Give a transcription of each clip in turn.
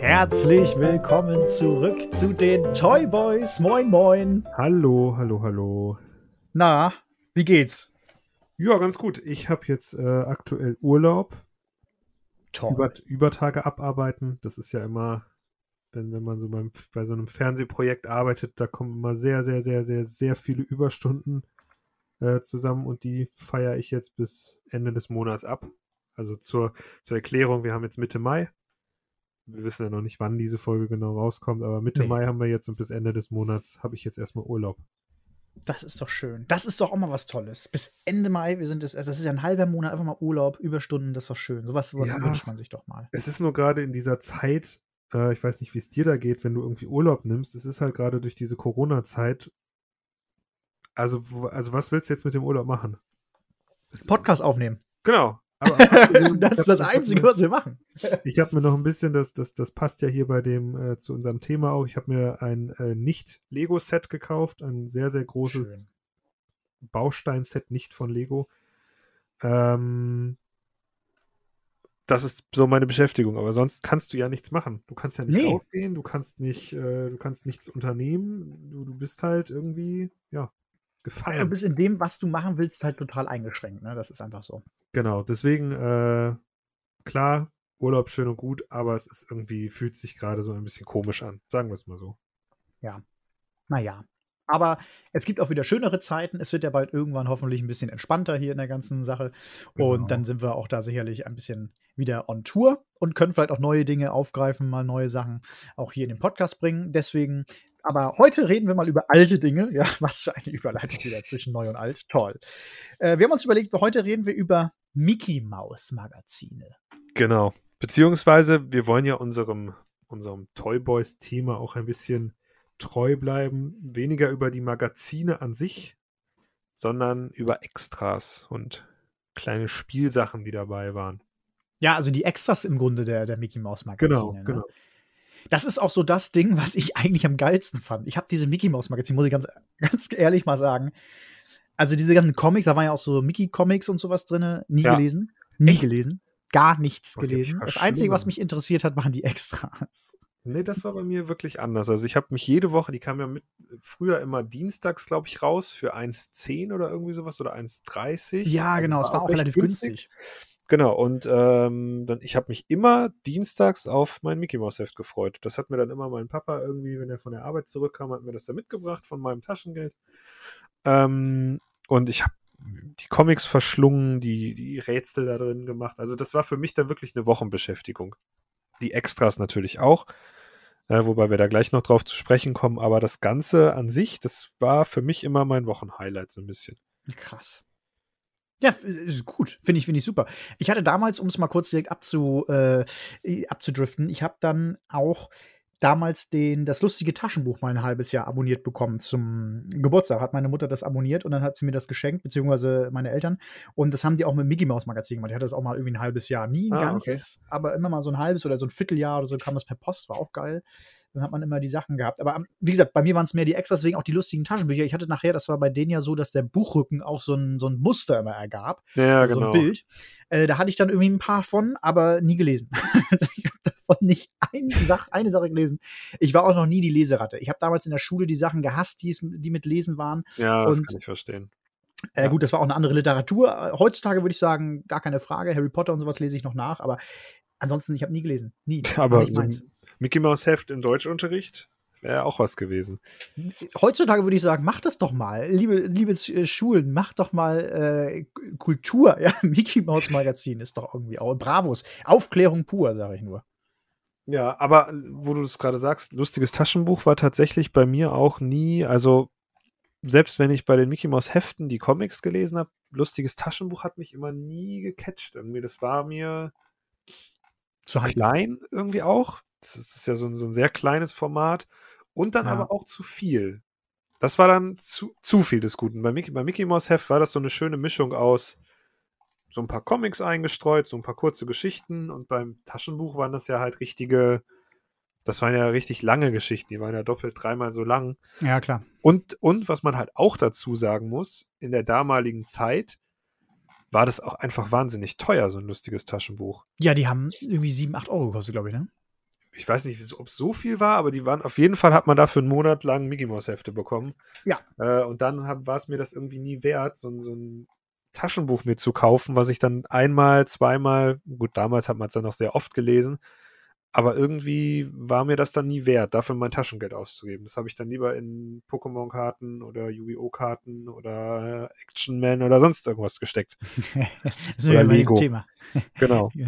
Herzlich willkommen zurück zu den Toy Boys. Moin, moin. Hallo, hallo, hallo. Na, wie geht's? Ja, ganz gut. Ich habe jetzt äh, aktuell Urlaub. Toll. Über, Übertage abarbeiten. Das ist ja immer, wenn, wenn man so beim, bei so einem Fernsehprojekt arbeitet, da kommen immer sehr, sehr, sehr, sehr, sehr viele Überstunden äh, zusammen und die feiere ich jetzt bis Ende des Monats ab. Also zur, zur Erklärung, wir haben jetzt Mitte Mai. Wir wissen ja noch nicht, wann diese Folge genau rauskommt, aber Mitte Nee. Mai haben wir jetzt und bis Ende des Monats habe ich jetzt erstmal Urlaub. Das ist doch schön. Das ist doch auch mal was Tolles. Bis Ende Mai, wir sind das, also das ist ja ein halber Monat, einfach mal Urlaub, Überstunden, das ist doch schön. Sowas, sowas Ja. wünscht man sich doch mal. Es ist nur gerade in dieser Zeit, äh, ich weiß nicht, wie es dir da geht, wenn du irgendwie Urlaub nimmst. Es ist halt gerade durch diese Corona-Zeit. Also, also, was willst du jetzt mit dem Urlaub machen? Podcast aufnehmen. Genau. Aber das ist das Einzige, was wir machen. Ich habe mir noch ein bisschen, das, das, das passt ja hier bei dem äh, zu unserem Thema auch. Ich habe mir ein äh, Nicht-Lego-Set gekauft, ein sehr, sehr großes Baustein-Set, nicht von Lego. Ähm, das ist so meine Beschäftigung, aber sonst kannst du ja nichts machen. Du kannst ja nicht Nee. rausgehen, du kannst nicht, äh, du kannst nichts unternehmen. Du, du bist halt irgendwie, ja, Du gefallen. bist in dem, was du machen willst, halt total eingeschränkt. Ne? Das ist einfach so. Genau, deswegen, äh, klar, Urlaub schön und gut, aber es ist irgendwie, fühlt sich gerade so ein bisschen komisch an. Sagen wir es mal so. Naja. Aber es gibt auch wieder schönere Zeiten. Es wird ja bald irgendwann hoffentlich ein bisschen entspannter hier in der ganzen Sache. Genau. Und dann sind wir auch da sicherlich ein bisschen wieder on Tour und können vielleicht auch neue Dinge aufgreifen, mal neue Sachen auch hier in den Podcast bringen. Deswegen, aber heute reden wir mal über alte Dinge. Ja, was für eine Überleitung wieder zwischen neu und alt. Toll. Äh, wir haben uns überlegt, heute reden wir über Mickey Maus Magazine. Genau. Beziehungsweise, wir wollen ja unserem, unserem Toy Boys-Thema auch ein bisschen treu bleiben. Weniger über die Magazine an sich, sondern über Extras und kleine Spielsachen, die dabei waren. Ja, also die Extras im Grunde der, der Mickey Maus Magazine. Genau, ne? genau. Das ist auch so das Ding, was ich eigentlich am geilsten fand. Ich habe diese Mickey Maus Magazine, muss ich ganz, ganz ehrlich mal sagen. Also diese ganzen Comics, da waren ja auch so Mickey Comics und sowas drin, nie Ja. gelesen, nie Echt? gelesen, gar nichts Oh, gelesen. Das Einzige, was mich interessiert hat, waren die Extras. Nee, das war bei mir wirklich anders. Also ich habe mich jede Woche, die kam ja mit früher immer dienstags, glaube ich, raus für 1,10 oder irgendwie sowas oder 1,30. Ja, genau, es war auch recht relativ günstig. Genau, und ähm, dann, ich habe mich immer dienstags auf mein Mickey Mouse Heft gefreut. Das hat mir dann immer mein Papa irgendwie, wenn er von der Arbeit zurückkam, hat mir das da mitgebracht von meinem Taschengeld. Ähm, und ich habe die Comics verschlungen, die, die Rätsel da drin gemacht. Also das war für mich dann wirklich eine Wochenbeschäftigung. Die Extras natürlich auch, äh, wobei wir da gleich noch drauf zu sprechen kommen. Aber das Ganze an sich, das war für mich immer mein Wochenhighlight so ein bisschen. Krass. Ja, ist gut. Finde ich, finde ich super. Ich hatte damals, um es mal kurz direkt abzu, äh, abzudriften, ich habe dann auch damals den, das lustige Taschenbuch mal ein halbes Jahr abonniert bekommen zum Geburtstag. Hat meine Mutter das abonniert und dann hat sie mir das geschenkt, beziehungsweise meine Eltern. Und das haben die auch mit Mickey Mouse Magazin gemacht. Die hatte das auch mal irgendwie ein halbes Jahr. Nie ein Ah, ganzes, aber immer mal so ein halbes oder so ein Vierteljahr oder so kam das per Post, war auch geil. Dann hat man immer die Sachen gehabt. Aber wie gesagt, bei mir waren es mehr die Extras, deswegen auch die lustigen Taschenbücher. Ich hatte nachher, das war bei denen ja so, dass der Buchrücken auch so ein, so ein Muster immer ergab. Ja, also genau. so ein Bild. Äh, da hatte ich dann irgendwie ein paar von, aber nie gelesen. ich habe davon nicht eine Sache, eine Sache gelesen. Ich war auch noch nie die Leseratte. Ich habe damals in der Schule die Sachen gehasst, die, es- die mit Lesen waren. Ja, das Und- kann ich verstehen. Äh, Ja. Gut, das war auch eine andere Literatur. Äh, Heutzutage würde ich sagen, gar keine Frage. Harry Potter und sowas lese ich noch nach, aber ansonsten, ich habe nie gelesen. Nie. Aber nicht so ein meins. Mickey Mouse Heft im Deutschunterricht wäre auch was gewesen. Heutzutage würde ich sagen, macht das doch mal. Liebe, liebe äh, Schulen, macht doch mal äh, Kultur. Ja, Mickey Maus Magazin ist doch irgendwie auch Bravos. Aufklärung pur, sage ich nur. Ja, aber äh, wo du es gerade sagst, lustiges Taschenbuch war tatsächlich bei mir auch nie, also selbst wenn ich bei den Mickey Mouse Heften die Comics gelesen habe, lustiges Taschenbuch hat mich immer nie gecatcht irgendwie. Das war mir Zu klein irgendwie auch. Das ist, das ist ja so ein, so ein sehr kleines Format und dann Ja. aber auch zu viel. Das war dann zu, zu viel des Guten. Bei Mickey, bei Mickey Mouse Heft war das so eine schöne Mischung aus so ein paar Comics eingestreut, so ein paar kurze Geschichten und beim Taschenbuch waren das ja halt richtige Das waren ja richtig lange Geschichten, die waren ja doppelt dreimal so lang. Ja, klar. Und, und was man halt auch dazu sagen muss, in der damaligen Zeit war das auch einfach wahnsinnig teuer, so ein lustiges Taschenbuch. Ja, die haben irgendwie 7, 8 Euro gekostet, glaube ich, ne? Ich weiß nicht, ob es so viel war, aber die waren auf jeden Fall hat man dafür einen Monat lang Mickey Mouse Hefte bekommen. Ja. Äh, und dann war es mir das irgendwie nie wert, so, so ein Taschenbuch mir zu kaufen, was ich dann einmal, zweimal, gut, damals hat man es dann noch sehr oft gelesen, aber irgendwie war mir das dann nie wert, dafür mein Taschengeld auszugeben. Das habe ich dann lieber in Pokémon-Karten oder Yu-Gi-Oh!-Karten oder Action Man oder sonst irgendwas gesteckt. das ist oder Lego. Thema. Genau.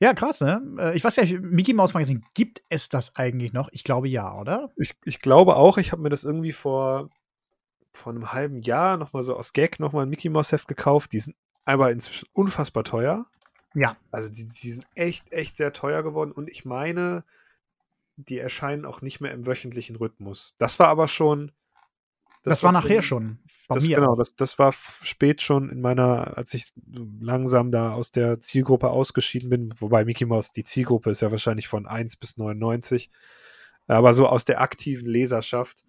Ja, krass, ne? Äh, ich weiß ja, Mickey Mouse Magazin, gibt es das eigentlich noch? Ich glaube ja, oder? Ich, ich glaube auch. Ich habe mir das irgendwie vor, vor einem halben Jahr nochmal so aus Gag nochmal ein Mickey Mouse Heft gekauft. Die sind aber inzwischen unfassbar teuer. Ja. Also die, die sind echt, echt sehr teuer geworden und ich meine, die erscheinen auch nicht mehr im wöchentlichen Rhythmus. Das war aber schon. Das, das war, nachher schon. das, mir. Genau, das, das war spät schon in meiner, als ich langsam da aus der Zielgruppe ausgeschieden bin, wobei Mickey Mouse, die Zielgruppe ist ja wahrscheinlich von 1 bis 99. Aber so aus der aktiven Leserschaft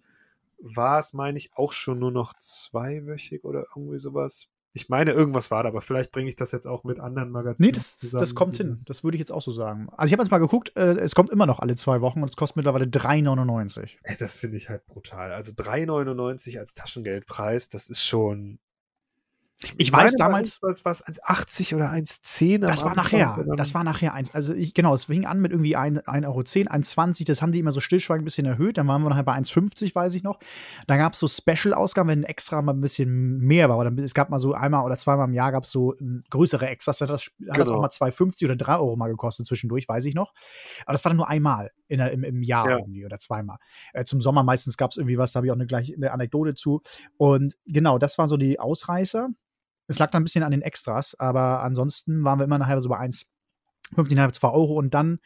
war es, meine ich, auch schon nur noch zweiwöchig oder irgendwie sowas. Ich meine, irgendwas war da, aber vielleicht bringe ich das jetzt auch mit anderen Magazinen. Nee, das, zusammen. das kommt hin. Das würde ich jetzt auch so sagen. Also ich habe jetzt mal geguckt, äh, es kommt immer noch alle zwei Wochen und es kostet mittlerweile 3,99. Das finde ich halt brutal. Also 3,99 als Taschengeldpreis, das ist schon ich, weiß damals. Was war es? 1,80 oder 1,10? Das war nachher. Das war nachher eins. Also ich, genau, es fing an mit irgendwie 1,10 Euro, 1,20. Das haben die immer so stillschweigend ein bisschen erhöht. Dann waren wir nachher bei 1,50, weiß ich noch. Da gab es so Special-Ausgaben, wenn extra mal ein bisschen mehr war. Oder es gab mal so einmal oder zweimal im Jahr gab es so ähm, größere Extras. Das hat das, genau. das auch mal 2,50 oder 3 Euro mal gekostet zwischendurch, weiß ich noch. Aber das war dann nur einmal in im, im Jahr ja. irgendwie oder zweimal. Äh, zum Sommer meistens gab es irgendwie was, da habe ich auch eine, gleich, eine Anekdote zu. Und genau, das waren so die Ausreißer. Es lag dann ein bisschen an den Extras, aber ansonsten waren wir immer nachher so bei 1,15,5, 2 Euro und dann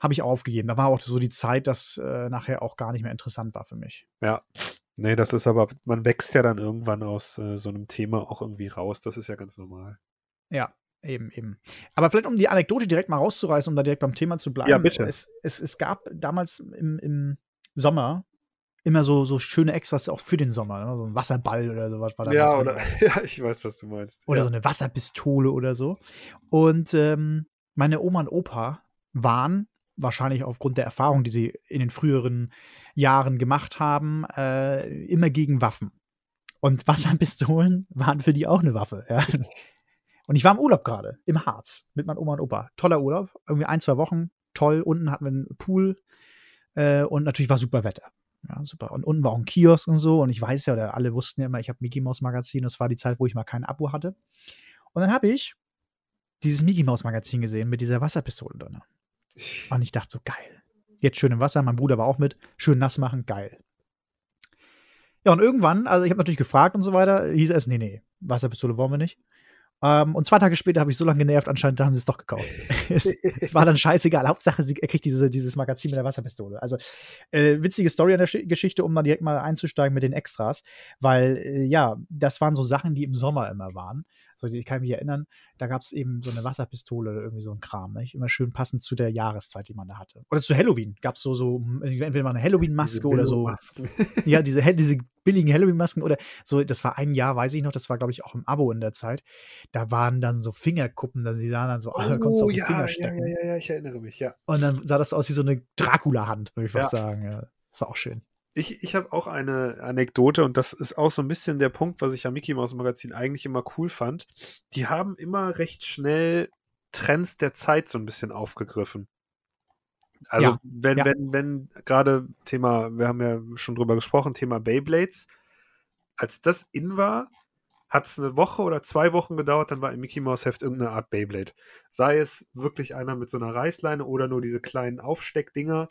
habe ich aufgegeben. Da war auch so die Zeit, dass äh, nachher auch gar nicht mehr interessant war für mich. Ja. Nee, das ist aber, man wächst ja dann irgendwann aus äh, so einem Thema auch irgendwie raus. Das ist ja ganz normal. Ja, eben, eben. Aber vielleicht, um die Anekdote direkt mal rauszureißen, um da direkt beim Thema zu bleiben. Ja, bitte. Es, es, es gab damals im, im Sommer immer so, so schöne Extras auch für den Sommer. Ne? So ein Wasserball oder sowas war da. Ja, oder, ja, ich weiß, was du meinst. Oder ja. so eine Wasserpistole oder so. Und ähm, meine Oma und Opa waren wahrscheinlich aufgrund der Erfahrung, die sie in den früheren Jahren gemacht haben, äh, immer gegen Waffen. Und Wasserpistolen waren für die auch eine Waffe. Ja. Und ich war im Urlaub gerade, im Harz, mit meinem Oma und Opa. Toller Urlaub, irgendwie ein, zwei Wochen, toll. Unten hatten wir einen Pool äh, und natürlich war super Wetter. Ja, super. Und unten war auch ein Kiosk und so. Und ich weiß ja, oder alle wussten ja immer, ich habe Mickey Mouse Magazin. Das war die Zeit, wo ich mal kein Abo hatte. Und dann habe ich dieses Mickey Mouse Magazin gesehen mit dieser Wasserpistole drin. Und ich dachte so, geil. Jetzt schön im Wasser. Mein Bruder war auch mit. Schön nass machen, geil. Ja, und irgendwann, also ich habe natürlich gefragt und so weiter, hieß es, nee, nee, Wasserpistole wollen wir nicht. Ähm, und zwei Tage später habe ich so lange genervt, anscheinend haben sie es doch gekauft. es, es, war dann scheißegal. Hauptsache, sie, er kriegt diese, dieses Magazin mit der Wasserpistole. Also, äh, witzige Story an der Sch Geschichte, um mal direkt mal einzusteigen mit den Extras. Weil, äh, ja, das waren so Sachen, die im Sommer immer waren. Ich kann mich erinnern, da gab es eben so eine Wasserpistole oder irgendwie so ein Kram. Nicht? Immer schön passend zu der Jahreszeit, die man da hatte. Oder zu Halloween gab es so, so entweder mal eine Halloween-Maske oder so. ja, diese, diese billigen Halloween-Masken oder so. Das war ein Jahr, weiß ich noch, das war, glaube ich, auch im Abo in der Zeit. Da waren dann so Fingerkuppen, da sie sahen dann so, oh, da konntest du auf ja, Finger stecken. Ja, ja, ja, ich erinnere mich, ja. Und dann sah das aus wie so eine Dracula-Hand, würde ich fast ja. sagen. Ja, das war auch schön ich, ich habe auch eine Anekdote und das ist auch so ein bisschen der Punkt, was ich am Mickey Mouse Magazin eigentlich immer cool fand. Die haben immer recht schnell Trends der Zeit so ein bisschen aufgegriffen. Also ja, wenn, ja. wenn, wenn gerade Thema, wir haben ja schon drüber gesprochen, Thema Beyblades, als das in war, hat es eine Woche oder zwei Wochen gedauert, dann war im Mickey Mouse Heft irgendeine Art Beyblade. Sei es wirklich einer mit so einer Reißleine oder nur diese kleinen Aufsteckdinger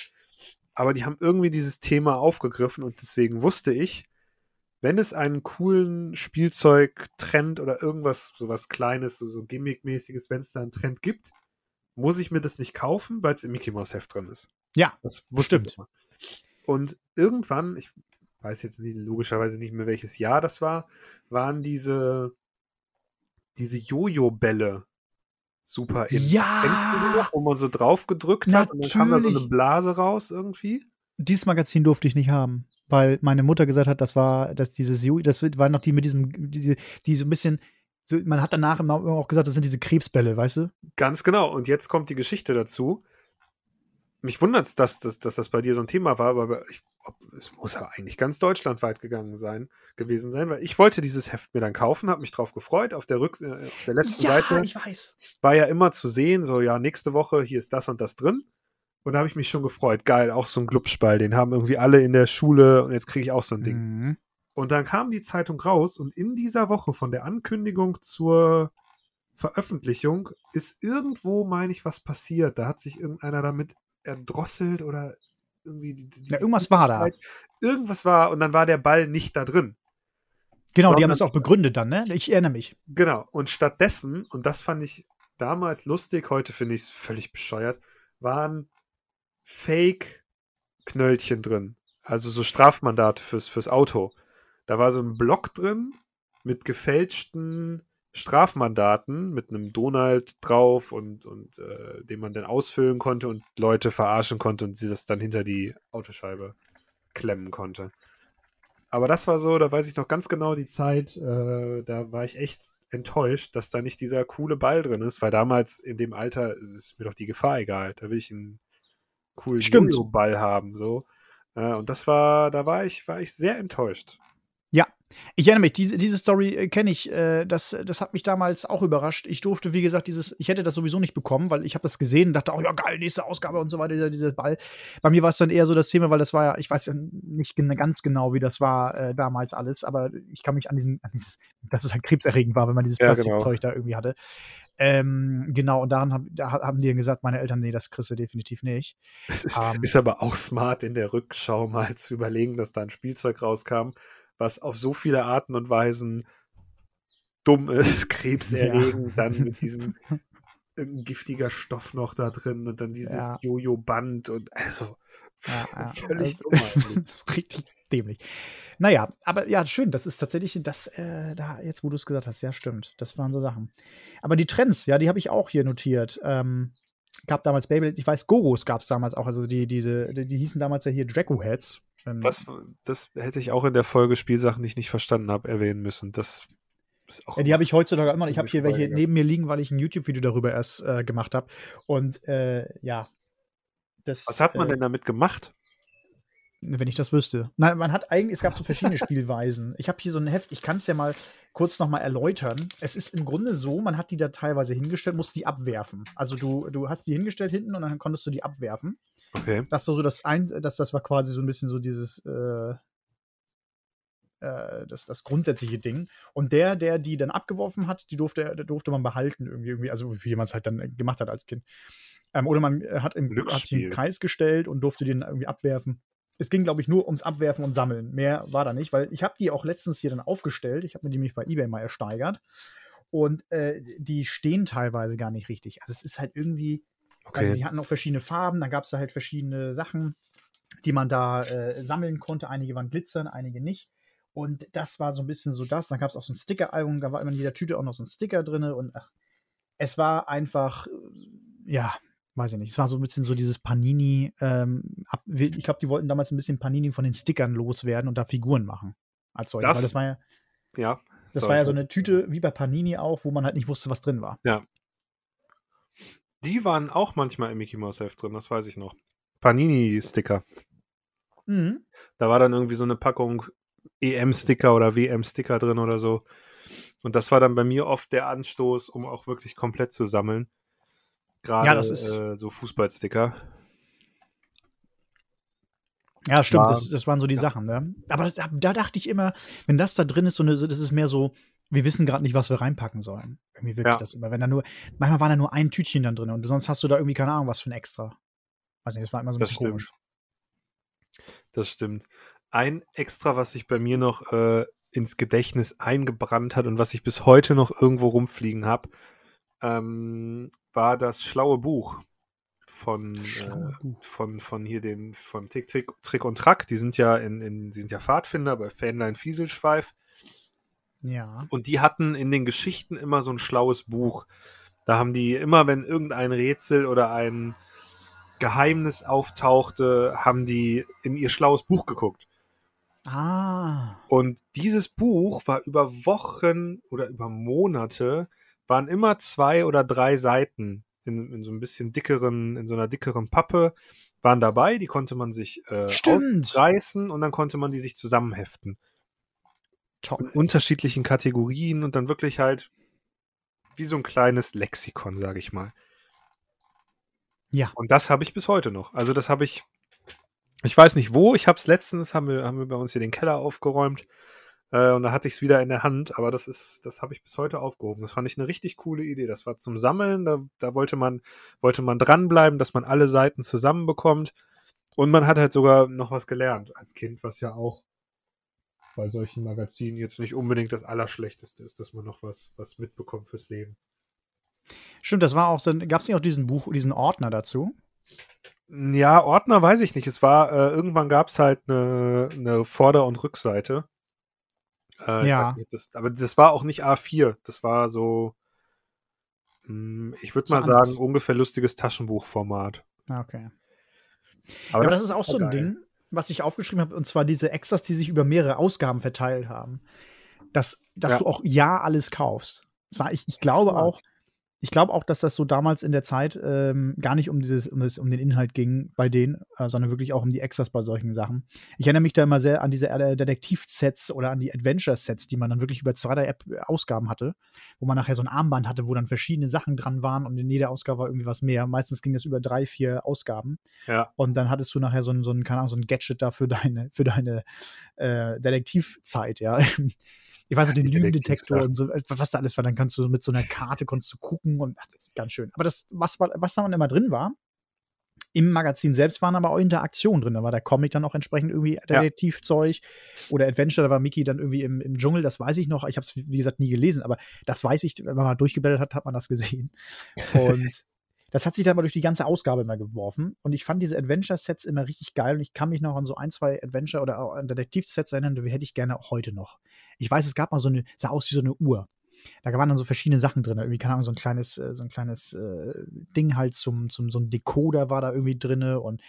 aber die haben irgendwie dieses Thema aufgegriffen und deswegen wusste ich, wenn es einen coolen Spielzeug-Trend oder irgendwas, sowas Kleines, so, so Gimmick-mäßiges, wenn es da einen Trend gibt, muss ich mir das nicht kaufen, weil es im Mickey Mouse Heft drin ist. Ja, das wusste ich. Und irgendwann, ich weiß jetzt nicht, logischerweise nicht mehr welches Jahr das war, waren diese, diese Jojo-Bälle super in. Ja! Wo man so drauf gedrückt hat und dann kam da so eine. Blase raus irgendwie? Dieses Magazin durfte ich nicht haben, weil meine Mutter gesagt hat, das war, dass dieses, das war noch die mit diesem, die, die so ein bisschen, so, man hat danach immer auch gesagt, das sind diese Krebsbälle, weißt du? Ganz genau. Und jetzt kommt die Geschichte dazu. Mich wundert es, dass, dass, dass das bei dir so ein Thema war, aber ich, ob, es muss ja eigentlich ganz deutschlandweit gegangen sein, gewesen sein, weil ich wollte dieses Heft mir dann kaufen, habe mich drauf gefreut. Auf der, Rücks äh, auf der letzten Seite ich weiß. war ja immer zu sehen, so ja, nächste Woche, hier ist das und das drin. Und da habe ich mich schon gefreut. Geil, auch so ein Glubschball, den haben irgendwie alle in der Schule und jetzt kriege ich auch so ein Ding. Mhm. Und dann kam die Zeitung raus und in dieser Woche von der Ankündigung zur Veröffentlichung ist irgendwo, meine ich, was passiert. Da hat sich irgendeiner damit erdrosselt oder irgendwie. Die, die, Ja, irgendwas war da. Irgendwas war und dann war der Ball nicht da drin. Genau, die haben das auch begründet dann, ne? Ich erinnere mich. Genau. Und stattdessen, und das fand ich damals lustig, heute finde ich es völlig bescheuert, waren Fake-Knöllchen drin. Also so Strafmandate fürs, fürs Auto. Da war so ein Block drin mit gefälschten Strafmandaten, mit einem Donald drauf und, und äh, den man dann ausfüllen konnte und Leute verarschen konnte und sie das dann hinter die Autoscheibe klemmen konnte. Aber das war so, da weiß ich noch ganz genau die Zeit, äh, da war ich echt enttäuscht, dass da nicht dieser coole Ball drin ist, weil damals in dem Alter ist mir doch die Gefahr egal. Da will ich einen coolen. Jojo-Ball haben, so. Äh, und das war, da war ich, war ich sehr enttäuscht. Ich erinnere mich, diese, diese Story äh, kenne ich. Äh, das, das hat mich damals auch überrascht. Ich durfte, wie gesagt, dieses, ich hätte das sowieso nicht bekommen, weil ich habe das gesehen und dachte, oh ja, geil, nächste Ausgabe und so weiter, dieser, dieser Ball. Bei mir war es dann eher so das Thema, weil das war ja, ich weiß ja nicht ganz genau, wie das war äh, damals alles, aber ich kann mich an diesen, an dieses, dass es halt krebserregend war, wenn man dieses Ja, genau. Plastikzeug da irgendwie hatte. Ähm, genau, und daran hab, da haben die dann gesagt, meine Eltern, nee, das kriegst du definitiv nicht. Es ist, Ähm. ist aber auch smart in der Rückschau mal zu überlegen, dass da ein Spielzeug rauskam, was auf so viele Arten und Weisen dumm ist, krebserregend, dann mit diesem giftiger Stoff noch da drin und dann dieses Ja. Jojo-Band und also Ja, ja, völlig also- dumm richtig dämlich. Naja, aber ja, schön. Das ist tatsächlich das, äh, da, jetzt wo du es gesagt hast, ja, stimmt. Das waren so Sachen. Aber die Trends, ja, die habe ich auch hier notiert. Ähm, gab damals Beyblade, ich weiß, Gogos gab es damals auch. Also die, diese, die, die hießen damals ja hier Draco Heads. Ähm, Das, hätte ich auch in der Folge Spielsachen, die ich nicht verstanden habe, erwähnen müssen. Das ist auch Ja, die habe ich heutzutage immer noch. Ich habe hier welche neben mir liegen, weil ich ein YouTube-Video darüber erst äh, gemacht habe. Und äh, ja. Das, Was hat man äh, denn damit gemacht? Wenn ich das wüsste. Nein, man hat eigentlich, es gab so verschiedene Spielweisen. Ich habe hier so ein Heft, ich kann es ja mal kurz noch mal erläutern. Es ist im Grunde so, man hat die da teilweise hingestellt, muss die abwerfen. Also du, du hast die hingestellt hinten und dann konntest du die abwerfen. Okay. Das so, so das ein, das, das war quasi so ein bisschen so dieses äh, äh, das, das grundsätzliche Ding. Und der, der die dann abgeworfen hat, die durfte, durfte man behalten irgendwie, irgendwie also wie man es halt dann gemacht hat als Kind. Ähm, oder man hat, im, hat Glücksspiel. einen Kreis gestellt und durfte den irgendwie abwerfen. Es ging, glaube ich, nur ums Abwerfen und Sammeln. Mehr war da nicht, weil ich habe die auch letztens hier dann aufgestellt. Ich habe mir die nämlich bei eBay mal ersteigert. Und äh, die stehen teilweise gar nicht richtig. Also es ist halt irgendwie, also Okay. die hatten auch verschiedene Farben, dann gab es da halt verschiedene Sachen, die man da äh, sammeln konnte. Einige waren glitzern, einige nicht. Und das war so ein bisschen so das. Dann gab es auch so ein Sticker-Album, da war immer in jeder Tüte auch noch so ein Sticker drin. Und ach, es war einfach, ja, weiß ich nicht. Es war so ein bisschen so dieses Panini. Ähm, ab, ich glaube, die wollten damals ein bisschen Panini von den Stickern loswerden und da Figuren machen. Als solche. Das- das war ja, Ja. das sorry. war ja so eine Tüte wie bei Panini auch, wo man halt nicht wusste, was drin war. Die waren auch manchmal im Mickey Mouse Heft drin, das weiß ich noch. Panini-Sticker. Mhm. Da war dann irgendwie so eine Packung EM-Sticker oder WM-Sticker drin oder so. Und das war dann bei mir oft der Anstoß, um auch wirklich komplett zu sammeln. Gerade Ja, das ist- äh, so Fußballsticker. Ja, stimmt, War- das, das waren so die Sachen, ne? Aber das, da, da dachte ich immer, wenn das da drin ist, so eine, das ist mehr so, wir wissen gerade nicht, was wir reinpacken sollen. Irgendwie wirklich Ja. das immer. Wenn da nur, manchmal war da nur ein Tütchen dann drin und sonst hast du da irgendwie keine Ahnung, was für ein Extra. Weiß nicht, das war immer so ein Das bisschen stimmt. komisch. Das stimmt. Ein Extra, was sich bei mir noch äh, ins Gedächtnis eingebrannt hat und was ich bis heute noch irgendwo rumfliegen habe, ähm, war das schlaue Buch von, Schlaue äh, Buch. von, von hier den, von Tick, Tick, Trick und Track. Die sind ja in, in, die sind ja Pfadfinder bei Fähnlein Fieselschweif. Ja. Und die hatten in den Geschichten immer so ein schlaues Buch. Da haben die immer, wenn irgendein Rätsel oder ein Geheimnis auftauchte, haben die in ihr schlaues Buch geguckt. Ah. Und dieses Buch war über Wochen oder über Monate, waren immer zwei oder drei Seiten in, in so ein bisschen dickeren, in so einer dickeren Pappe, waren dabei, die konnte man sich äh, reißen und dann konnte man die sich zusammenheften. Toll. In unterschiedlichen Kategorien und dann wirklich halt wie so ein kleines Lexikon, sage ich mal. Ja. Und das habe ich bis heute noch. Also das habe ich, ich weiß nicht wo, ich habe es letztens, haben wir, haben wir bei uns hier den Keller aufgeräumt äh, und da hatte ich es wieder in der Hand, aber das ist, das habe ich bis heute aufgehoben. Das fand ich eine richtig coole Idee. Das war zum Sammeln, da, da wollte man, wollte man dranbleiben, dass man alle Seiten zusammenbekommt und man hat halt sogar noch was gelernt als Kind, was ja auch bei solchen Magazinen jetzt nicht unbedingt das Allerschlechteste ist, dass man noch was, was mitbekommt fürs Leben. Stimmt, das war auch so. Gab es nicht auch diesen Buch, diesen Ordner dazu? Ja, Ordner weiß ich nicht. Es war, äh, irgendwann gab es halt eine, eine Vorder- und Rückseite. Äh, Ja. nicht, das, aber das war auch nicht A4. Das war so, mh, ich würde So mal anders. sagen, ungefähr lustiges Taschenbuchformat. Ah, okay. Aber ja, aber das ist auch so ein geil. Ding, was ich aufgeschrieben habe, und zwar diese Extras, die sich über mehrere Ausgaben verteilt haben. Dass, dass Ja. du auch ja alles kaufst. Zwar, ich, ich glaube auch, ich glaube auch, dass das so damals in der Zeit ähm, gar nicht um dieses, um, das, um den Inhalt ging bei denen, äh, sondern wirklich auch um die Extras bei solchen Sachen. Ich erinnere mich da immer sehr an diese äh, Detektiv-Sets oder an die Adventure-Sets, die man dann wirklich über zwei, drei App Ausgaben hatte, wo man nachher so ein Armband hatte, wo dann verschiedene Sachen dran waren und in jeder Ausgabe war irgendwie was mehr. Meistens ging das über drei, vier Ausgaben. Ja, Und dann hattest du nachher so ein, so ein, keine Ahnung, so ein Gadget da für deine, für deine äh, Detektivzeit, ja. Ich weiß nicht, den Lügendetektor und so, was da alles war. Dann kannst du mit so einer Karte konntest du gucken und ach, das ist ganz schön. Aber das, was, war- was da immer drin war, im Magazin selbst waren aber auch Interaktionen drin. Da war der Comic dann auch entsprechend irgendwie Detektivzeug oder Adventure. Da war Mickey dann irgendwie im, im Dschungel, das weiß ich noch. Ich habe es, wie gesagt, nie gelesen, aber das weiß ich, wenn man mal durchgeblättert hat, hat man das gesehen. Und das hat sich dann mal durch die ganze Ausgabe immer geworfen. Und ich fand diese Adventure-Sets immer richtig geil. Und ich kann mich noch an so ein, zwei Adventure- oder Detektiv-Sets erinnern, die hätte ich gerne auch heute noch. Ich weiß, es gab mal so eine, sah aus wie so eine Uhr. Da waren dann so verschiedene Sachen drin. Irgendwie, keine Ahnung, so ein kleines, äh, so ein kleines äh, Ding halt zum, zum, so ein Decoder war da irgendwie drin und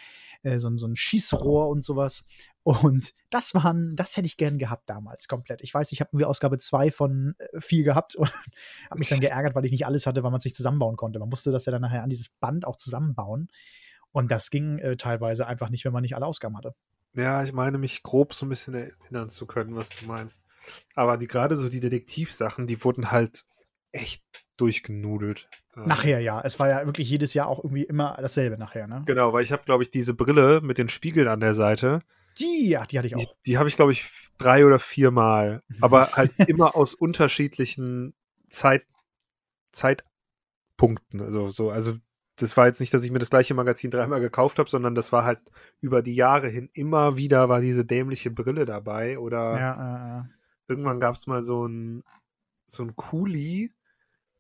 äh, so, ein- so ein Schießrohr und sowas. Und das waren, das hätte ich gern gehabt damals komplett. Ich weiß, ich habe irgendwie Ausgabe 2 von äh, 4 gehabt und habe mich dann geärgert, weil ich nicht alles hatte, weil man es nicht zusammenbauen konnte. Man musste das ja dann nachher an dieses Band auch zusammenbauen. Und das ging äh, teilweise einfach nicht, wenn man nicht alle Ausgaben hatte. ja, ich meine mich grob so ein bisschen erinnern zu können, was du meinst. Aber die gerade so die Detektivsachen, die wurden halt echt durchgenudelt. Ähm, Nachher ja. Es war ja wirklich jedes Jahr auch irgendwie immer dasselbe nachher, ne? Genau, weil ich habe, glaube ich, diese Brille mit den Spiegeln an der Seite, Die, ja, die hatte ich die, auch. die habe ich, glaube ich, drei oder vier Mal. Aber halt immer aus unterschiedlichen Zeit, Zeitpunkten. Also, so, also das war jetzt nicht, dass ich mir das gleiche Magazin dreimal gekauft habe, sondern das war halt über die Jahre hin immer wieder war diese dämliche Brille dabei. Oder Ja, äh, irgendwann gab es mal so ein, so ein Kuli,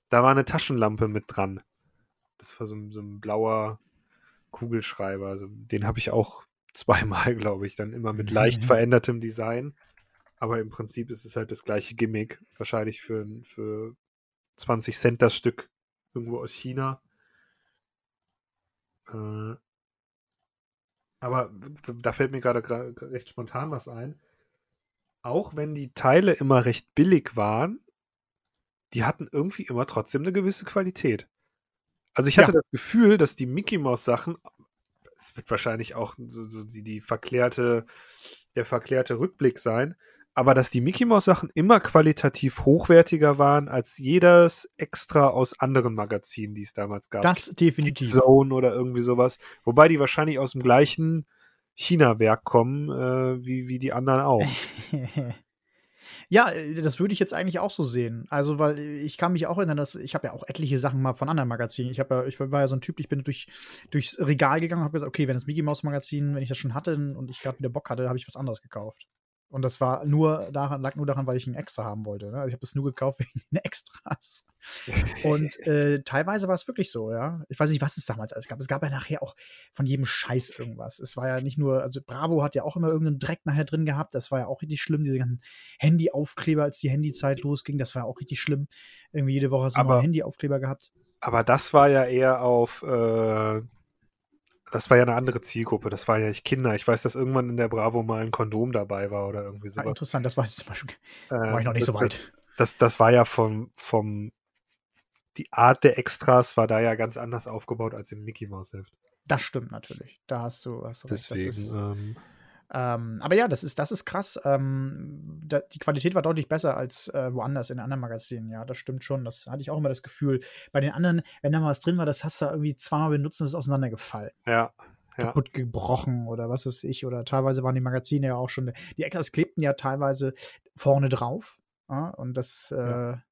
da war eine Taschenlampe mit dran. Das war so, ein- so ein blauer Kugelschreiber. Also, den habe ich auch zweimal, glaube ich, dann immer mit leicht verändertem Design. Aber im Prinzip ist es halt das gleiche Gimmick. Wahrscheinlich für, für 20 Cent das Stück irgendwo aus China. Äh, aber da fällt mir gerade recht spontan was ein. Auch wenn die Teile immer recht billig waren, die hatten irgendwie immer trotzdem eine gewisse Qualität. Also ich hatte das Gefühl, dass die Mickey Mouse Sachen, es wird wahrscheinlich auch so, so die, die verklärte, der verklärte Rückblick sein, aber dass die Mickey Mouse Sachen immer qualitativ hochwertiger waren als jedes extra aus anderen Magazinen, die es damals gab. das definitiv. Zone oder irgendwie sowas. Wobei die wahrscheinlich aus dem gleichen China-Werk kommen, äh, wie, wie die anderen auch. Ja, äh, das würde ich jetzt eigentlich auch so sehen. Also, weil äh, ich kann mich auch erinnern, dass ich habe ja auch etliche Sachen mal von anderen Magazinen. Ich habe ja, ich war ja so ein Typ, ich bin durch, durchs Regal gegangen und habe gesagt, okay, wenn das Mickey Mouse Magazin, wenn ich das schon hatte und ich gerade wieder Bock hatte, habe ich was anderes gekauft. Und das war nur daran, lag nur daran, weil ich ein Extra haben wollte. Ne? Also ich habe das nur gekauft wegen den Extras. Und äh, teilweise war es wirklich so, ja. Ich weiß nicht, was es damals alles gab. Es gab ja nachher auch von jedem Scheiß irgendwas. Es war ja nicht nur, also Bravo hat ja auch immer irgendeinen Dreck nachher drin gehabt. Das war ja auch richtig schlimm, diese ganzen Handyaufkleber, als die Handyzeit losging. Das war ja auch richtig schlimm. Irgendwie jede Woche hast du Aber- einen Handyaufkleber gehabt. Aber das war ja eher auf, äh, das war ja eine andere Zielgruppe. Das waren ja nicht Kinder. Ich weiß, dass irgendwann in der Bravo mal ein Kondom dabei war oder irgendwie Ah, sowas. interessant, das weiß ich zum Beispiel. Äh, war ich noch nicht so das- weit. Das, das war ja vom, vom, die Art der Extras war da ja ganz anders aufgebaut als im Mickey Mouse Heft. Das stimmt natürlich. Da hast du, hast du recht. Das Deswegen, ist, ähm, ähm, aber ja, das ist, das ist krass. Ähm, da, die Qualität war deutlich besser als äh, woanders in anderen Magazinen. Ja, das stimmt schon. Das hatte ich auch immer das Gefühl. Bei den anderen, wenn da mal was drin war, das hast du irgendwie zweimal benutzt und es ist auseinandergefallen. ja, ja. kaputt gebrochen oder was weiß ich. Oder teilweise waren die Magazine ja auch schon, die Extras klebten ja teilweise vorne drauf. Ja, und das Ja.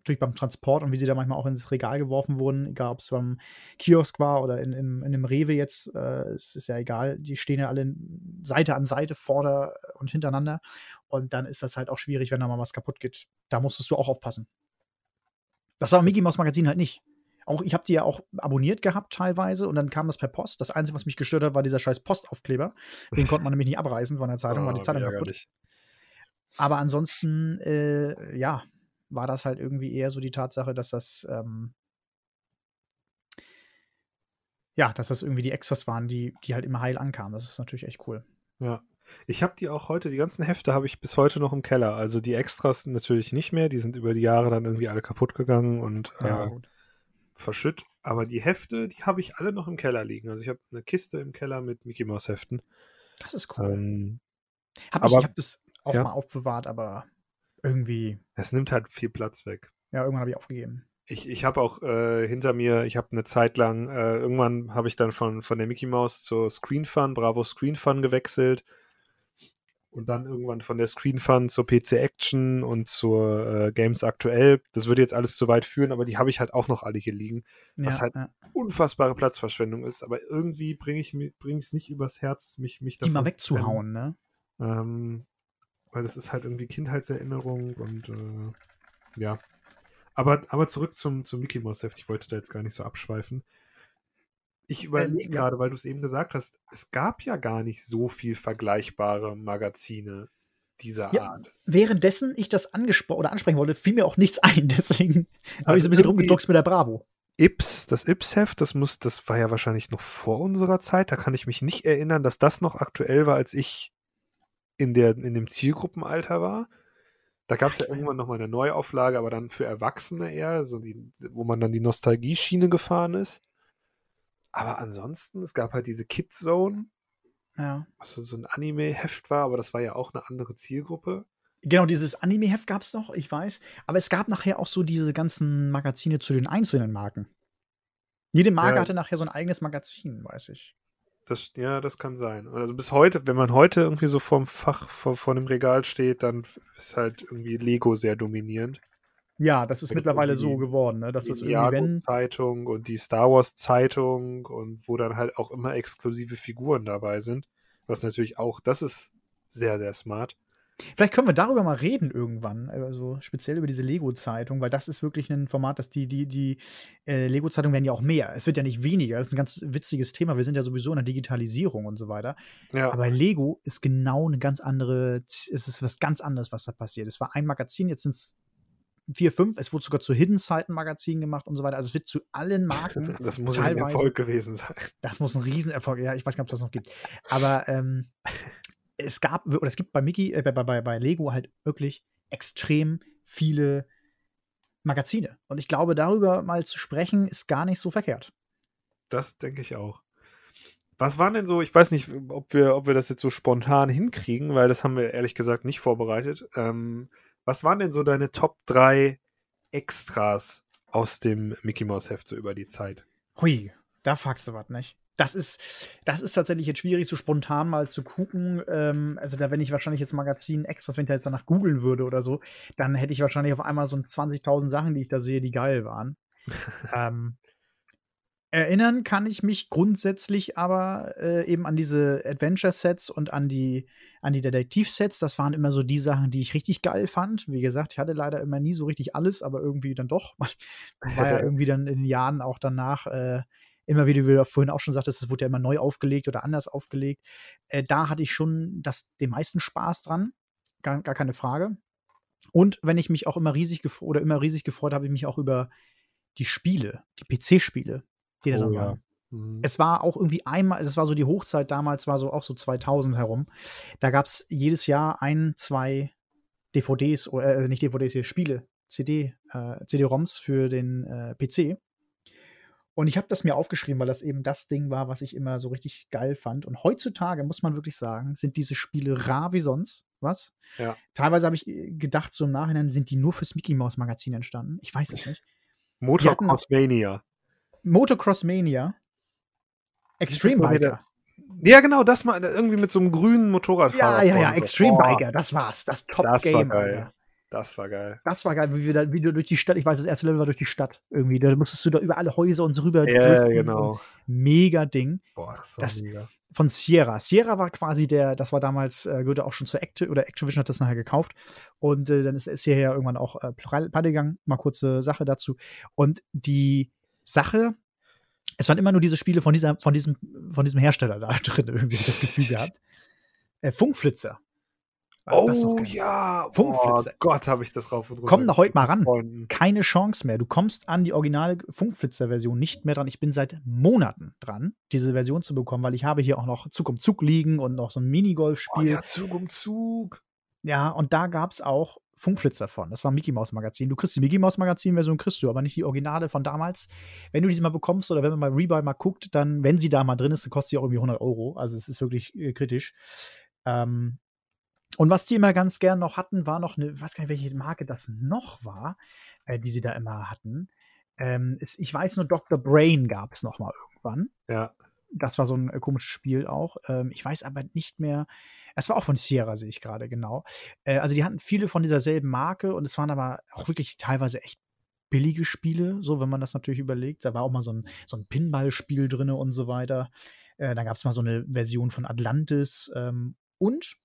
Natürlich beim Transport und wie sie da manchmal auch ins Regal geworfen wurden, egal ob es beim Kiosk war oder in, in, in einem Rewe jetzt, äh, es ist ja egal, die stehen ja alle Seite an Seite, vorne und hintereinander. Und dann ist das halt auch schwierig, wenn da mal was kaputt geht. Da musstest du auch aufpassen. Das war im Mickey Mouse Magazin halt nicht. Auch, ich habe die ja auch abonniert gehabt teilweise und dann kam das per Post. Das Einzige, was mich gestört hat, war dieser scheiß Postaufkleber. Den konnte man nämlich nicht abreißen von der Zeitung, war die Oh, Zeitung kaputt. Aber ansonsten, äh, ja, war das halt irgendwie eher so die Tatsache, dass das, ähm, ja, dass das irgendwie die Extras waren, die, die halt immer heil ankamen. Das ist natürlich echt cool. Ja. Ich habe die auch heute, die ganzen Hefte habe ich bis heute noch im Keller. Also die Extras natürlich nicht mehr, die sind über die Jahre dann irgendwie alle kaputt gegangen und Ja, äh, gut. verschütt. Aber die Hefte, die habe ich alle noch im Keller liegen. Also ich habe eine Kiste im Keller mit Mickey Mouse Heften. Das ist cool. Ähm, hab ich ich habe das auch ja. mal aufbewahrt, aber irgendwie, es nimmt halt viel Platz weg. ja, irgendwann habe ich aufgegeben. Ich, ich habe auch äh, hinter mir, ich habe eine Zeit lang, äh, irgendwann habe ich dann von, von der Mickey Mouse zur Screen Fun, Bravo Screen Fun gewechselt. Und dann irgendwann von der Screen Fun zur PC Action und zur äh, Games Aktuell. Das würde jetzt alles zu weit führen, aber die habe ich halt auch noch alle hier liegen. Was Ja, halt ja. Unfassbare Platzverschwendung ist, aber irgendwie bringe ich es nicht übers Herz, mich, mich Die mal davon zu trennen. wegzuhauen, ne? Ähm, weil das ist halt irgendwie Kindheitserinnerung und äh, ja. Aber, aber zurück zum, zum Mickey Mouse Heft. Ich wollte da jetzt gar nicht so abschweifen. Ich überlege ja. gerade, weil du es eben gesagt hast, es gab ja gar nicht so viel vergleichbare Magazine dieser Ja, Art. Währenddessen ich das angesprochen oder ansprechen wollte, fiel mir auch nichts ein. Deswegen habe Also ich so ein bisschen rumgedruckst mit der Bravo. Ips, das Ips-Heft, das muss, das war ja wahrscheinlich noch vor unserer Zeit. Da kann ich mich nicht erinnern, dass das noch aktuell war, als ich in, der, in dem Zielgruppenalter war. Da gab es ja irgendwann nochmal eine Neuauflage, aber dann für Erwachsene eher, so die, wo man dann die Nostalgie-Schiene gefahren ist. Aber ansonsten, es gab halt diese Kids-Zone, Ja. was so ein Anime-Heft war, aber das war ja auch eine andere Zielgruppe. Genau, dieses Anime-Heft gab es noch, ich weiß. Aber es gab nachher auch so diese ganzen Magazine zu den einzelnen Marken. Jede Marke Ja. hatte nachher so ein eigenes Magazin, weiß ich. Das, ja, das kann sein. Also bis heute, wenn man heute irgendwie so vorm Fach, vor, vor einem Regal steht, dann ist halt irgendwie Lego sehr dominierend. Ja, das ist Da mittlerweile so geworden, ne? dass die das irgendwie, wenn. Zeitung und die Star Wars Zeitung und wo dann halt auch immer exklusive Figuren dabei sind. Was natürlich auch, das ist sehr, sehr smart. Vielleicht können wir darüber mal reden irgendwann, also speziell über diese Lego-Zeitung, weil das ist wirklich ein Format, dass die, die, die äh, Lego-Zeitungen werden ja auch mehr. Es wird ja nicht weniger. Das ist ein ganz witziges Thema. Wir sind ja sowieso in der Digitalisierung und so weiter. Ja, Aber Lego ist genau eine ganz andere, es ist was ganz anderes, was da passiert. Es war ein Magazin, jetzt sind es vier, fünf. Es wurde sogar zu Hidden Side Magazin gemacht und so weiter. Also es wird zu allen Marken. das muss ein Erfolg gewesen sein. Das muss ein Riesenerfolg. Ja, ich weiß gar nicht, ob es das noch gibt. Aber ähm, es gab, oder es gibt bei Mickey, äh, bei, bei, bei Lego halt wirklich extrem viele Magazine. Und ich glaube, darüber mal zu sprechen, ist gar nicht so verkehrt. Das denke ich auch. Was waren denn so, ich weiß nicht, ob wir, ob wir das jetzt so spontan hinkriegen, weil das haben wir ehrlich gesagt nicht vorbereitet. Ähm, was waren denn so deine Top 3 Extras aus dem Mickey Mouse Heft so über die Zeit? Hui, da fragst du was, nicht? Das ist, das ist tatsächlich jetzt schwierig, so spontan mal zu gucken. Ähm, also, da, wenn ich wahrscheinlich jetzt Magazin extras, wenn ich da jetzt danach googeln würde oder so, dann hätte ich wahrscheinlich auf einmal so ein 20.000 Sachen, die ich da sehe, die geil waren. ähm, erinnern kann ich mich grundsätzlich aber äh, eben an diese Adventure-Sets und an die, an die Detektiv-Sets. Das waren immer so die Sachen, die ich richtig geil fand. Wie gesagt, ich hatte leider immer nie so richtig alles, aber irgendwie dann doch. Man war ja irgendwie dann in den Jahren auch danach äh, immer wieder, wie du vorhin auch schon sagtest, es wurde ja immer neu aufgelegt oder anders aufgelegt. Äh, da hatte ich schon das, den meisten Spaß dran. Gar, gar keine Frage. Und wenn ich mich auch immer riesig gefreut oder immer riesig gefreut habe, ich mich auch über die Spiele, die PC-Spiele, die da Oh drin ja. waren. Mhm. Es war auch irgendwie einmal, es war so die Hochzeit damals, war so auch so 2000 herum. Da gab es jedes Jahr ein, zwei DVDs, oder äh, nicht DVDs, hier Spiele, CD, äh, CD-ROMs für den äh, PC. Und ich habe das mir aufgeschrieben, weil das eben das Ding war, was ich immer so richtig geil fand. Und heutzutage muss man wirklich sagen, sind diese Spiele rar wie sonst. Was? Ja. Teilweise habe ich äh, gedacht, so im Nachhinein sind die nur fürs Mickey Mouse Magazin entstanden. Ich weiß es nicht. Motocross Mania. Motocross Mania, Extreme Biker. Ja, genau, das mal irgendwie mit so einem grünen Motorradfahrer. Ja, ja, ja. Extreme Biker, das war's. Das Top Das war Game, geil. Das war geil. Das war geil, wie, wir da, wie du durch die Stadt, ich weiß, das erste Level war durch die Stadt irgendwie. Da musstest du da über alle Häuser und drüber Ja, driften genau. Mega Ding. Boah, das war Das- mega. Von Sierra. Sierra war quasi der, das war damals, äh, gehörte auch schon zu Acti oder Activision hat das nachher gekauft. Und äh, dann ist Sierra ja irgendwann auch äh, pleite gegangen. Mal kurze Sache dazu. Und die Sache, es waren immer nur diese Spiele von, dieser, von, diesem, von diesem Hersteller da drin, irgendwie das Gefühl gehabt. Äh, Funkflitzer. Also das ist noch Oh geil. ja, oh Funkflitzer. Gott, habe ich das rauf und runter. Komm da heute mal ran. Freunden. keine Chance mehr. Du kommst an die originale Funkflitzer-Version nicht mehr dran. Ich bin seit Monaten dran, diese Version zu bekommen, weil ich habe hier auch noch Zug um Zug liegen und noch so ein Oh, Minigolf-Spiel. ja, Zug um Zug. ja, und da gab es auch Funkflitzer von. Das war ein Mickey Mouse Magazin. Du kriegst die Mickey Mouse Magazin Version kriegst du, aber nicht die Originale von damals. Wenn du diese mal bekommst oder wenn man mal Rebuy mal guckt, dann, wenn sie da mal drin ist, dann kostet sie auch irgendwie 100 Euro. Also es ist wirklich äh, kritisch. Ähm, und was die immer ganz gern noch hatten, war noch eine, ich weiß gar nicht, welche Marke das noch war, äh, die sie da immer hatten. Ähm, ist, ich weiß nur, Dr. Brain gab es noch mal irgendwann. Ja. Das war so ein äh, komisches Spiel auch. Ähm, ich weiß aber nicht mehr. Es war auch von Sierra, sehe ich gerade, genau. Äh, also die hatten viele von dieser selben Marke und es waren aber auch wirklich teilweise echt billige Spiele, so wenn man das natürlich überlegt. Da war auch mal so ein, so ein Pinball-Spiel drin und so weiter. Äh, dann gab es mal so eine Version von Atlantis ähm, und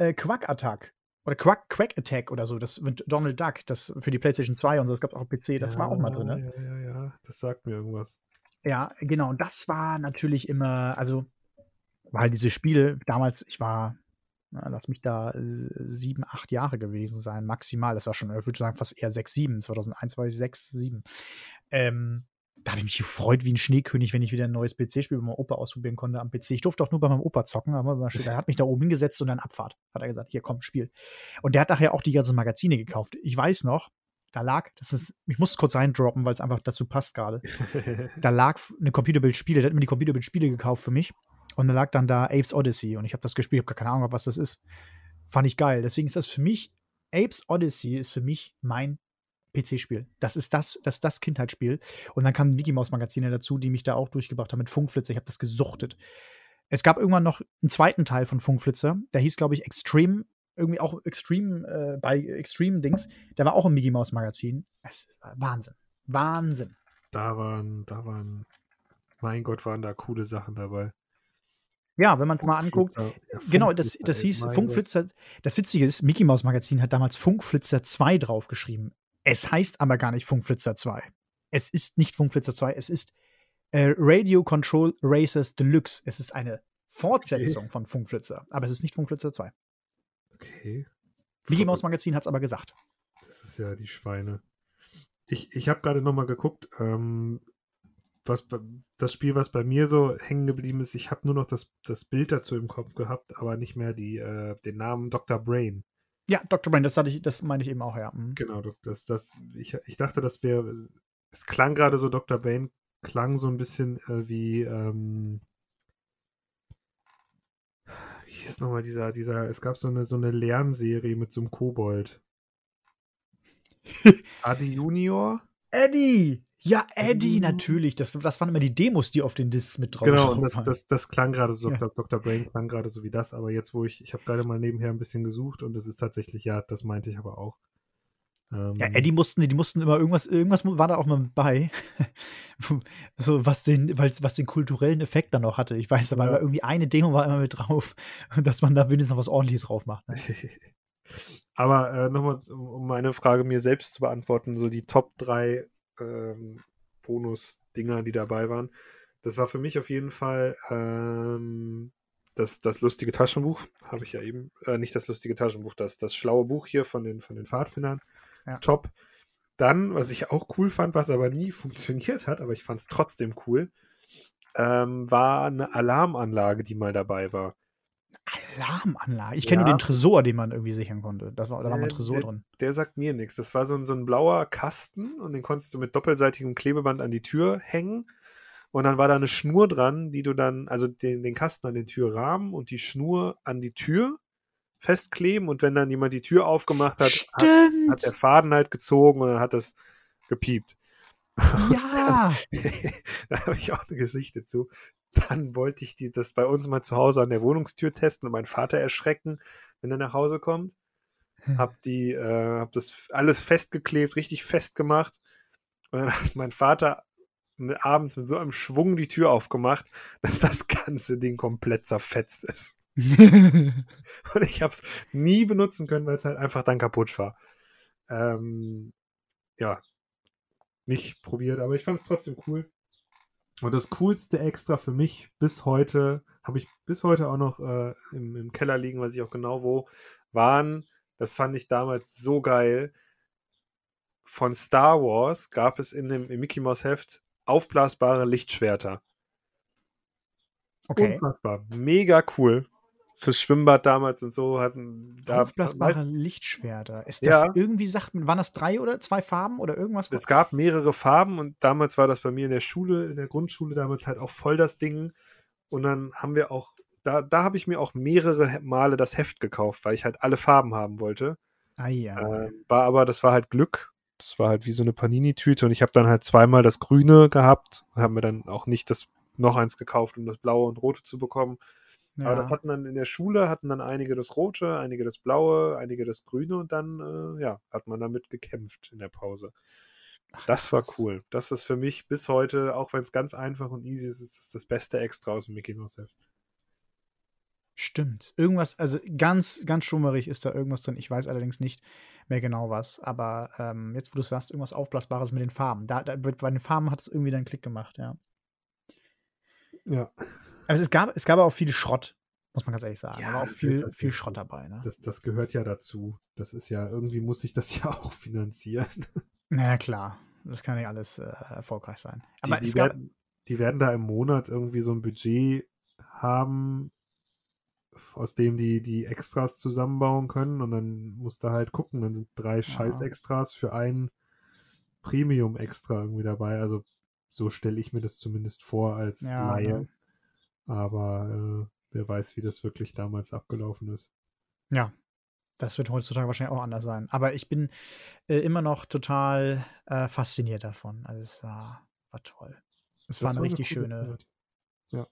äh, Quack Attack. Oder Quack, Quack Attack oder so, das mit Donald Duck, das für die PlayStation 2 und so, das gab es auch PC, das war auch mal drin. Ne? Ja, ja, ja, das sagt mir irgendwas. Ja, genau. Und das war natürlich immer, also, weil diese Spiele damals, ich war, na, lass mich da äh, sieben, acht Jahre gewesen sein, maximal. Das war schon, ich würde sagen, fast eher sechs, sieben. 2001 war ich sechs, sieben. Ähm, da habe ich mich gefreut wie ein Schneekönig, wenn ich wieder ein neues PC-Spiel bei meinem Opa ausprobieren konnte am PC. Ich durfte auch nur bei meinem Opa zocken, aber er hat mich da oben hingesetzt und dann Abfahrt. Hat er gesagt, hier komm, Spiel. Und der hat nachher auch die ganzen Magazine gekauft. Ich weiß noch, da lag, das ist, ich muss es kurz reindroppen, weil es einfach dazu passt gerade da lag eine Computerbild-Spiele, der hat mir die Computerbild-Spiele gekauft für mich. Und da lag dann da Apes Odyssey. Und ich habe das gespielt, habe gar keine Ahnung, was das ist. Fand ich geil. Deswegen ist das für mich, Apes Odyssey ist für mich mein PC-Spiel. Das ist das, das ist das Kindheitsspiel. Und dann kamen Mickey Mouse Magazine dazu, die mich da auch durchgebracht haben mit Funkflitzer. Ich habe das gesuchtet. Es gab irgendwann noch einen zweiten Teil von Funkflitzer. Der hieß, glaube ich, Extreme, irgendwie auch Extreme, äh, bei Extreme Dings. Der war auch im Mickey Mouse Magazin. Es war Wahnsinn. Wahnsinn. Da waren, da waren, mein Gott, waren da coole Sachen dabei. Ja, wenn man es mal anguckt. Ja, Genau, das, das hieß Funkflitzer. Das Witzige ist, Mickey Mouse Magazin hat damals Funkflitzer 2 draufgeschrieben. Es heißt aber gar nicht Funkflitzer 2. Es ist nicht Funkflitzer 2, es ist äh, Radio Control Racers Deluxe. Es ist eine Fortsetzung von Funkflitzer, aber es ist nicht Funkflitzer 2. Gott. Okay. Mickey Verrückt. Magazin hat es aber gesagt. Das ist ja die Schweine. Ich, ich habe gerade noch mal geguckt, ähm, was das Spiel, was bei mir so hängen geblieben ist. Ich habe nur noch das, das Bild dazu im Kopf gehabt, aber nicht mehr die, äh, den Namen Dr. Brain. Ja, Dr. Brain, das, hatte ich, das meine ich eben auch, ja. Mhm. Genau, das, das, ich, ich dachte, das wäre, es klang gerade so, Dr. Brain klang so ein bisschen äh, wie, ähm, wie hieß nochmal dieser, dieser, es gab so eine, so eine Lernserie mit so einem Kobold. Adi Junior? Eddie! Ja, Eddie, natürlich. Das, das waren immer die Demos, die auf den Discs mit drauf Genau, und das, waren. das, das klang gerade so, Ja. Dr. Brain klang gerade so wie das, aber jetzt, wo ich, ich habe gerade mal nebenher ein bisschen gesucht und es ist tatsächlich, ja, das meinte ich aber auch. Ähm, Ja, Eddie mussten, die mussten immer irgendwas, irgendwas war da auch mal bei. so, was den, was den kulturellen Effekt dann noch hatte. Ich weiß, aber Ja. irgendwie eine Demo war immer mit drauf, dass man da wenigstens noch was ordentliches drauf macht. Ne? Aber äh, nochmal, um, meine Frage mir selbst zu beantworten, so die Top 3 ähm, Bonus-Dinger, die dabei waren. Das war für mich auf jeden Fall ähm, das, das lustige Taschenbuch, habe ich ja eben, äh, nicht das lustige Taschenbuch, das, das schlaue Buch hier von den, von den Pfadfindern. Ja. Top. Dann, was ich auch cool fand, was aber nie funktioniert hat, aber ich fand es trotzdem cool, ähm, war eine Alarmanlage, die mal dabei war. Alarmanlage. Ich kenne Ja. nur den Tresor, den man irgendwie sichern konnte. Das war, da war mal ein Äh, Tresor der, drin. Der sagt mir nichts. Das war so ein, so ein blauer Kasten und den konntest du mit doppelseitigem Klebeband an die Tür hängen. Und dann war da eine Schnur dran, die du dann, also den, den Kasten an den Türrahmen und die Schnur an die Tür festkleben. Und wenn dann jemand die Tür aufgemacht hat, hat, hat der Faden halt gezogen und dann hat das gepiept. ja. da habe ich auch eine Geschichte zu. Dann wollte ich die, das bei uns mal zu Hause an der Wohnungstür testen und meinen Vater erschrecken, wenn er nach Hause kommt. Hab die, äh, hab das alles festgeklebt, richtig festgemacht. Und dann hat mein Vater mit, abends mit so einem Schwung die Tür aufgemacht, dass das ganze Ding komplett zerfetzt ist. Und ich habe es nie benutzen können, weil es halt einfach dann kaputt war. Ähm, ja, nicht probiert, aber ich fand es trotzdem cool. Und das coolste extra für mich bis heute, habe ich bis heute auch noch äh, im, im Keller liegen, weiß ich auch genau wo, waren, das fand ich damals so geil. Von Star Wars gab es in dem im Mickey Mouse Heft aufblasbare Lichtschwerter. Okay. Unfassbar. Mega cool. Fürs Schwimmbad damals und so hatten da Aufblasbare Lichtschwerter. Ist das Ja. irgendwie, sagt man, waren das drei oder zwei Farben oder irgendwas? es gab mehrere Farben und damals war das bei mir in der Schule, in der Grundschule damals halt auch voll das Ding. Und dann haben wir auch, da, da habe ich mir auch mehrere Male das Heft gekauft, weil ich halt alle Farben haben wollte. Ah ja. Ähm, war aber, das war halt Glück. Das war halt wie so eine Panini-Tüte und ich habe dann halt zweimal das Grüne gehabt, habe mir dann auch nicht das noch eins gekauft, um das Blaue und Rote zu bekommen. Aber das hatten dann in der Schule, hatten dann einige das Rote, einige das Blaue, einige das Grüne und dann, äh, ja, hat man damit gekämpft in der Pause. Ach, Das war cool. Das ist für mich bis heute, auch wenn es ganz einfach und easy ist, ist das das beste Extra aus dem Mickey Mouse Heft. Stimmt. Irgendwas, also ganz, ganz schummerig ist da irgendwas drin. Ich weiß allerdings nicht mehr genau was. Aber ähm, jetzt, wo du sagst, irgendwas Aufblasbares mit den Farben. Da, da, bei den Farben hat es irgendwie dann Klick gemacht, ja. Ja, Also es gab, es gab auch viel Schrott, muss man ganz ehrlich sagen. Ja, war auch viel, viel. Schrott dabei, ne? das, das gehört ja dazu. Das ist ja, irgendwie muss ich das ja auch finanzieren. Na ja, klar. Das kann nicht alles äh, erfolgreich sein. Die, Aber die, es gab. werden, die werden da im Monat irgendwie so ein Budget haben, aus dem die die Extras zusammenbauen können und dann musst du halt gucken, dann sind drei Scheiß-Extras für ein Premium-Extra irgendwie dabei. Also so stelle ich mir das zumindest vor als Ja, Laie. ne? Aber äh, wer weiß, wie das wirklich damals abgelaufen ist. Ja, das wird heutzutage wahrscheinlich auch anders sein. Aber ich bin äh, immer noch total äh, fasziniert davon. Also es war, war toll. Es Das war eine richtig schöne. Zeit. Ja.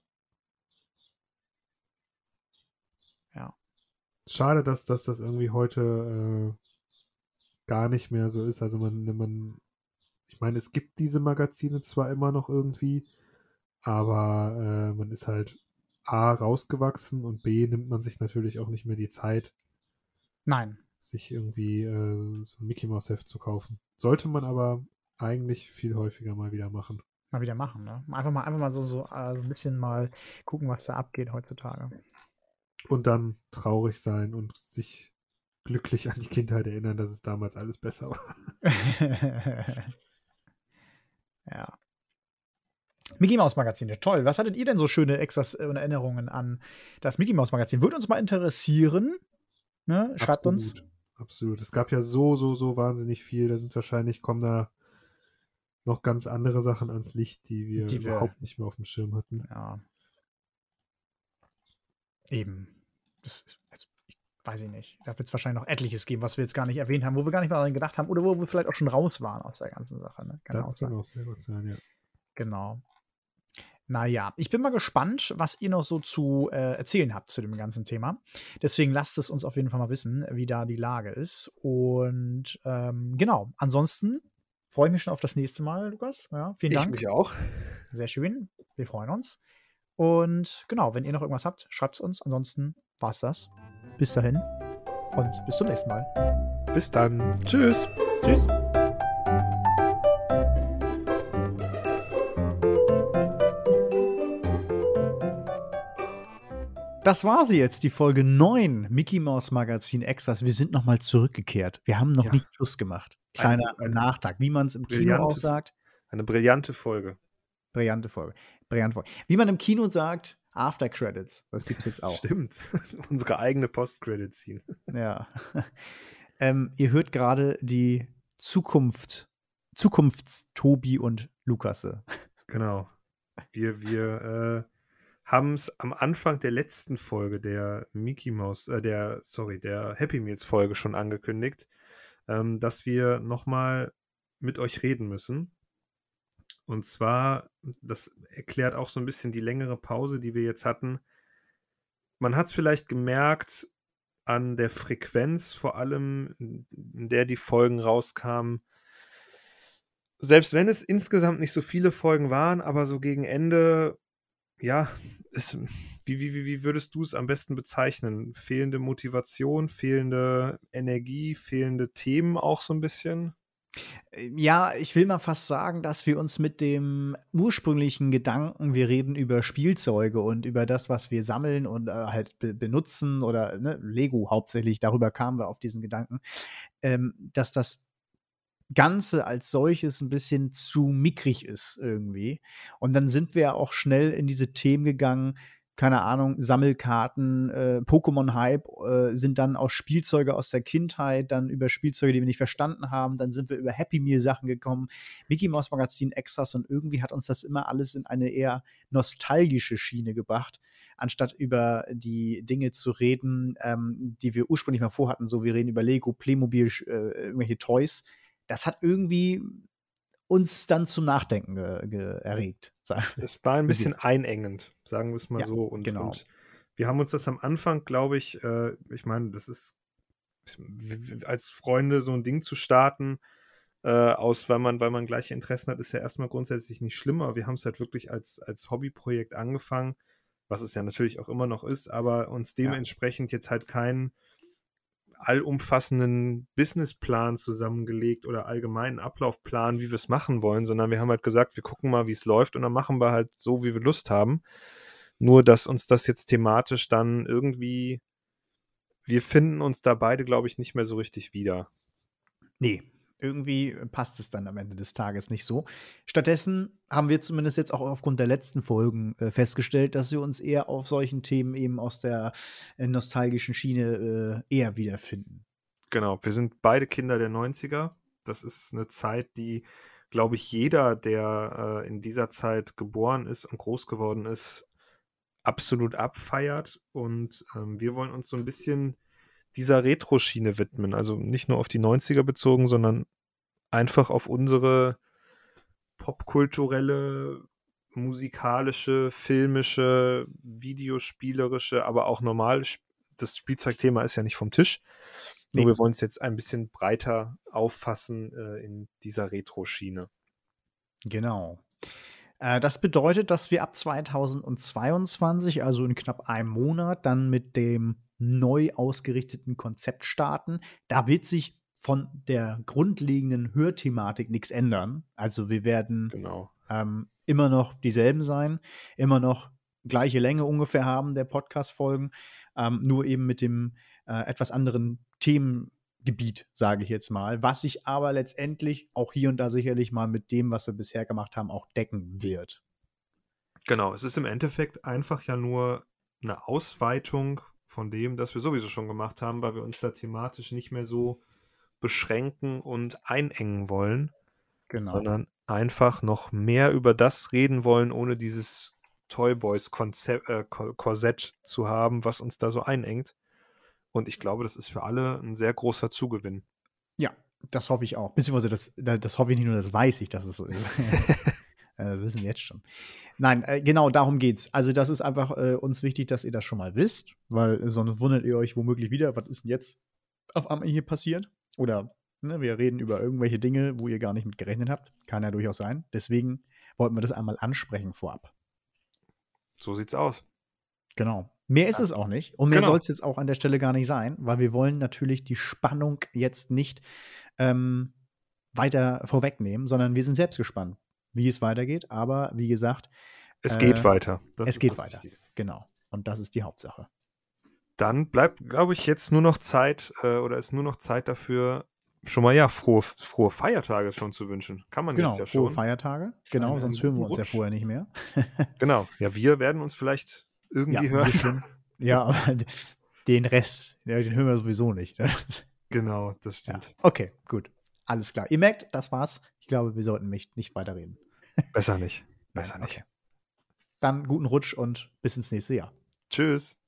Ja. Schade, dass, dass das irgendwie heute äh, gar nicht mehr so ist. Also man, man, ich meine, es gibt diese Magazine zwar immer noch irgendwie, aber äh, man ist halt A rausgewachsen und B nimmt man sich natürlich auch nicht mehr die Zeit, Nein. sich irgendwie äh, so ein Mickey Mouse Heft zu kaufen. Sollte man aber eigentlich viel häufiger mal wieder machen. Mal wieder machen, ne? Einfach mal, einfach mal so, so, äh, so ein bisschen mal gucken, was da abgeht heutzutage. Und dann traurig sein und sich glücklich an die Kindheit erinnern, dass es damals alles besser war. ja. Mickey Mouse Magazin, toll. Was hattet ihr denn so schöne Extras und Erinnerungen an das Mickey Mouse Magazin? Würde uns mal interessieren. Ne? Schreibt uns. Absolut. Absolut. Es gab ja so, so, so wahnsinnig viel. Da sind wahrscheinlich, kommen da noch ganz andere Sachen ans Licht, die wir Die überhaupt nicht mehr auf dem Schirm hatten. Ja. Eben. Das ist, weiß ich nicht. Da wird es wahrscheinlich noch etliches geben, was wir jetzt gar nicht erwähnt haben, wo wir gar nicht mal daran gedacht haben oder wo wir vielleicht auch schon raus waren aus der ganzen Sache. Ne? Kann auch das kann auch sehr gut sein, ja. Genau. Naja, ich bin mal gespannt, was ihr noch so zu äh, erzählen habt zu dem ganzen Thema. Deswegen lasst es uns auf jeden Fall mal wissen, wie da die Lage ist. Und ähm, genau, ansonsten freue ich mich schon auf das nächste Mal, Lukas. Ja, vielen Dank. Ich mich auch. Sehr schön. Wir freuen uns. Und genau, wenn ihr noch irgendwas habt, schreibt es uns. Ansonsten war es das. Bis dahin und bis zum nächsten Mal. Bis dann. Tschüss. Tschüss. Das war sie jetzt, die Folge 9 Mickey Mouse Magazin Extras. Wir sind nochmal zurückgekehrt. Wir haben noch Ja. nicht Schluss gemacht. Kleiner Eine- eine Nachtrag, wie man es im Kino auch sagt. Eine brillante Folge. Brillante Folge. Brillante Folge. Wie man im Kino sagt, After Credits. Das gibt es jetzt auch. Stimmt. Unsere eigene Post-Credit-Scene. Ja. ähm, ihr hört gerade die Zukunft, Zukunftstobi und Lukasse. Genau. Wir, wir äh, haben es am Anfang der letzten Folge der Mickey Mouse, äh, der, sorry, der Happy Meals Folge schon angekündigt, ähm, dass wir nochmal mit euch reden müssen. Und zwar, das erklärt auch so ein bisschen die längere Pause, die wir jetzt hatten. Man hat es vielleicht gemerkt an der Frequenz, vor allem, in der die Folgen rauskamen, selbst wenn es insgesamt nicht so viele Folgen waren, aber so gegen Ende, ja, wie, wie, wie, wie würdest du es am besten bezeichnen? Fehlende Motivation, fehlende Energie, fehlende Themen auch so ein bisschen? Äh, Ja, ich will mal fast sagen, dass wir uns mit dem ursprünglichen Gedanken, wir reden über Spielzeuge und über das, was wir sammeln und äh, halt be benutzen oder ne, Lego hauptsächlich, darüber kamen wir auf diesen Gedanken, ähm, dass das Ganze als solches ein bisschen zu mickrig ist irgendwie. Und dann sind wir auch schnell in diese Themen gegangen, keine Ahnung, Sammelkarten, äh, Pokémon-Hype äh, sind dann aus Spielzeuge aus der Kindheit, dann über Spielzeuge, die wir nicht verstanden haben, dann sind wir über Happy Meal-Sachen gekommen, Mickey Mouse Magazin Extras und irgendwie hat uns das immer alles in eine eher nostalgische Schiene gebracht, anstatt über die Dinge zu reden, ähm, die wir ursprünglich mal vorhatten. So, wir reden über Lego, Playmobil, äh, irgendwelche Toys. Das hat irgendwie uns dann zum Nachdenken erregt. Es, war ein bisschen einengend, sagen wir es mal Ja, so. Und, genau. und wir haben uns das am Anfang, glaube ich, äh, ich meine, das ist als Freunde so ein Ding zu starten, äh, aus, weil man, weil man gleiche Interessen hat, ist ja erstmal grundsätzlich nicht schlimm, aber wir haben es halt wirklich als, als Hobbyprojekt angefangen, was es ja natürlich auch immer noch ist, aber uns Ja. dementsprechend jetzt halt keinen allumfassenden Businessplan zusammengelegt oder allgemeinen Ablaufplan, wie wir es machen wollen, sondern wir haben halt gesagt, wir gucken mal, wie es läuft und dann machen wir halt so, wie wir Lust haben. Nur, dass uns das jetzt thematisch dann irgendwie, wir finden uns da beide, glaube ich, nicht mehr so richtig wieder. Nee, irgendwie passt es dann am Ende des Tages nicht so. Stattdessen haben wir zumindest jetzt auch aufgrund der letzten Folgen äh, festgestellt, dass wir uns eher auf solchen Themen eben aus der äh, nostalgischen Schiene äh, eher wiederfinden. Genau, wir sind beide Kinder der 90er. Das ist eine Zeit, die, glaube ich, jeder, der äh, in dieser Zeit geboren ist und groß geworden ist, absolut abfeiert. Und ähm, wir wollen uns so ein bisschen dieser Retro-Schiene widmen. Also nicht nur auf die 90er bezogen, sondern einfach auf unsere popkulturelle, musikalische, filmische, videospielerische, aber auch normal. Das Spielzeugthema ist ja nicht vom Tisch. Nur Nee. wir wollen es jetzt ein bisschen breiter auffassen äh, in dieser Retro-Schiene. Genau. Äh, das bedeutet, dass wir ab 2022, also in knapp einem Monat, dann mit dem neu ausgerichteten Konzept starten. Da wird sich von der grundlegenden Hörthematik nichts ändern. Also wir werden Genau. ähm, immer noch dieselben sein, immer noch gleiche Länge ungefähr haben der Podcast-Folgen, ähm, nur eben mit dem äh, etwas anderen Themengebiet, sage ich jetzt mal, was sich aber letztendlich auch hier und da sicherlich mal mit dem, was wir bisher gemacht haben, auch decken wird. Genau, es ist im Endeffekt einfach ja nur eine Ausweitung von dem, das wir sowieso schon gemacht haben, weil wir uns da thematisch nicht mehr so beschränken und einengen wollen, Genau. sondern einfach noch mehr über das reden wollen, ohne dieses Toy Boys Konzept, äh, zu haben, was uns da so einengt. Und ich glaube, das ist für alle ein sehr großer Zugewinn. Ja, das hoffe ich auch. Beziehungsweise das, das hoffe ich nicht nur, das weiß ich, dass es so ist. Äh, Das wissen wir jetzt schon. Nein, äh, genau darum geht's. Also, das ist einfach äh, uns wichtig, dass ihr das schon mal wisst, weil sonst wundert ihr euch womöglich wieder, was ist denn jetzt auf einmal hier passiert? Oder ne, wir reden über irgendwelche Dinge, wo ihr gar nicht mit gerechnet habt. Kann ja durchaus sein. Deswegen wollten wir das einmal ansprechen vorab. So sieht's aus. Genau. Mehr ist es auch nicht. Und mehr Genau. soll es jetzt auch an der Stelle gar nicht sein, weil wir wollen natürlich die Spannung jetzt nicht ähm, weiter vorwegnehmen, sondern wir sind selbst gespannt, wie es weitergeht. Aber wie gesagt, Es Äh, geht weiter. Das es geht weiter. Wichtige. genau. Und das ist die Hauptsache. Dann bleibt, glaube ich, jetzt nur noch Zeit äh, oder ist nur noch Zeit dafür, schon mal ja frohe, frohe Feiertage schon zu wünschen. Kann man Genau, jetzt ja frohe schon. Feiertage. Genau, sonst hören wir uns ja vorher nicht mehr. Genau. Ja, wir werden uns vielleicht irgendwie Ja, hören. bisschen. ja, aber den Rest, ja, den hören wir sowieso nicht. Genau, das Ja. stimmt. Okay, gut. Alles klar. Ihr merkt, das war's. Ich glaube, wir sollten nicht, nicht weiterreden. Besser nicht. Besser nicht. Okay. Dann guten Rutsch und bis ins nächste Jahr. Tschüss.